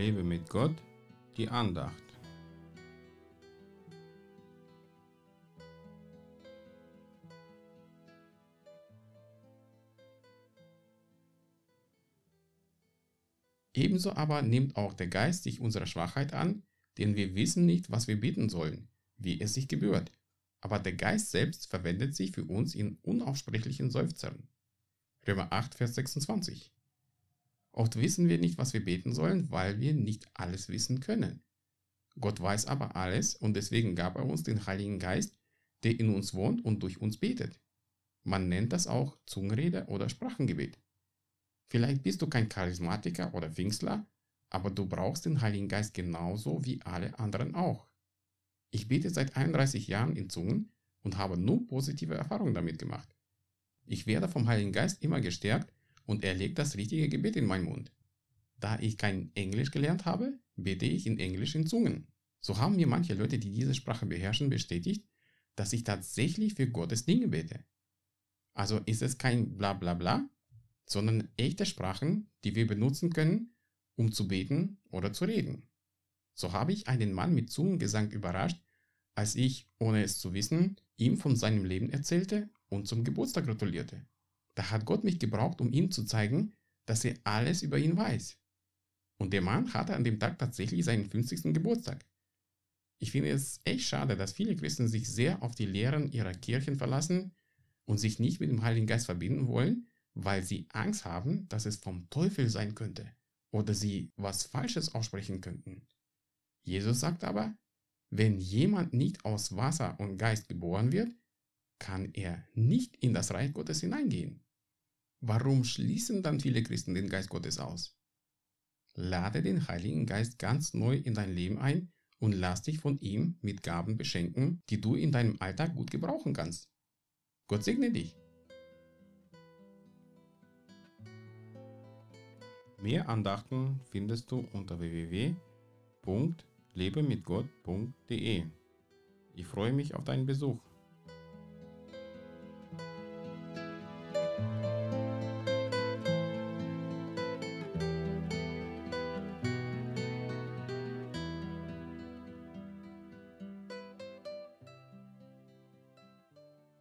Lebe mit Gott, die Andacht. Ebenso aber nimmt auch der Geist sich unserer Schwachheit an, denn wir wissen nicht, was wir bitten sollen, wie es sich gebührt. Aber der Geist selbst verwendet sich für uns in unaussprechlichen Seufzern. Römer 8, Vers 26. Oft wissen wir nicht, was wir beten sollen, weil wir nicht alles wissen können. Gott weiß aber alles und deswegen gab er uns den Heiligen Geist, der in uns wohnt und durch uns betet. Man nennt das auch Zungenrede oder Sprachengebet. Vielleicht bist du kein Charismatiker oder Pfingstler, aber du brauchst den Heiligen Geist genauso wie alle anderen auch. Ich bete seit 31 Jahren in Zungen und habe nur positive Erfahrungen damit gemacht. Ich werde vom Heiligen Geist immer gestärkt und er legt das richtige Gebet in meinen Mund. Da ich kein Englisch gelernt habe, bete ich in Englisch in Zungen. So haben mir manche Leute, die diese Sprache beherrschen, bestätigt, dass ich tatsächlich für Gottes Dinge bete. Also ist es kein Blablabla, bla bla, sondern echte Sprachen, die wir benutzen können, um zu beten oder zu reden. So habe ich einen Mann mit Zungengesang überrascht, als ich, ohne es zu wissen, ihm von seinem Leben erzählte und zum Geburtstag gratulierte. Da hat Gott mich gebraucht, um ihm zu zeigen, dass er alles über ihn weiß. Und der Mann hatte an dem Tag tatsächlich seinen 50. Geburtstag. Ich finde es echt schade, dass viele Christen sich sehr auf die Lehren ihrer Kirchen verlassen und sich nicht mit dem Heiligen Geist verbinden wollen, weil sie Angst haben, dass es vom Teufel sein könnte oder sie was Falsches aussprechen könnten. Jesus sagt aber, wenn jemand nicht aus Wasser und Geist geboren wird, kann er nicht in das Reich Gottes hineingehen. Warum schließen dann viele Christen den Geist Gottes aus? Lade den Heiligen Geist ganz neu in dein Leben ein und lass dich von ihm mit Gaben beschenken, die du in deinem Alltag gut gebrauchen kannst. Gott segne dich. Mehr Andachten findest du unter www.lebemitgott.de. Ich freue mich auf deinen Besuch.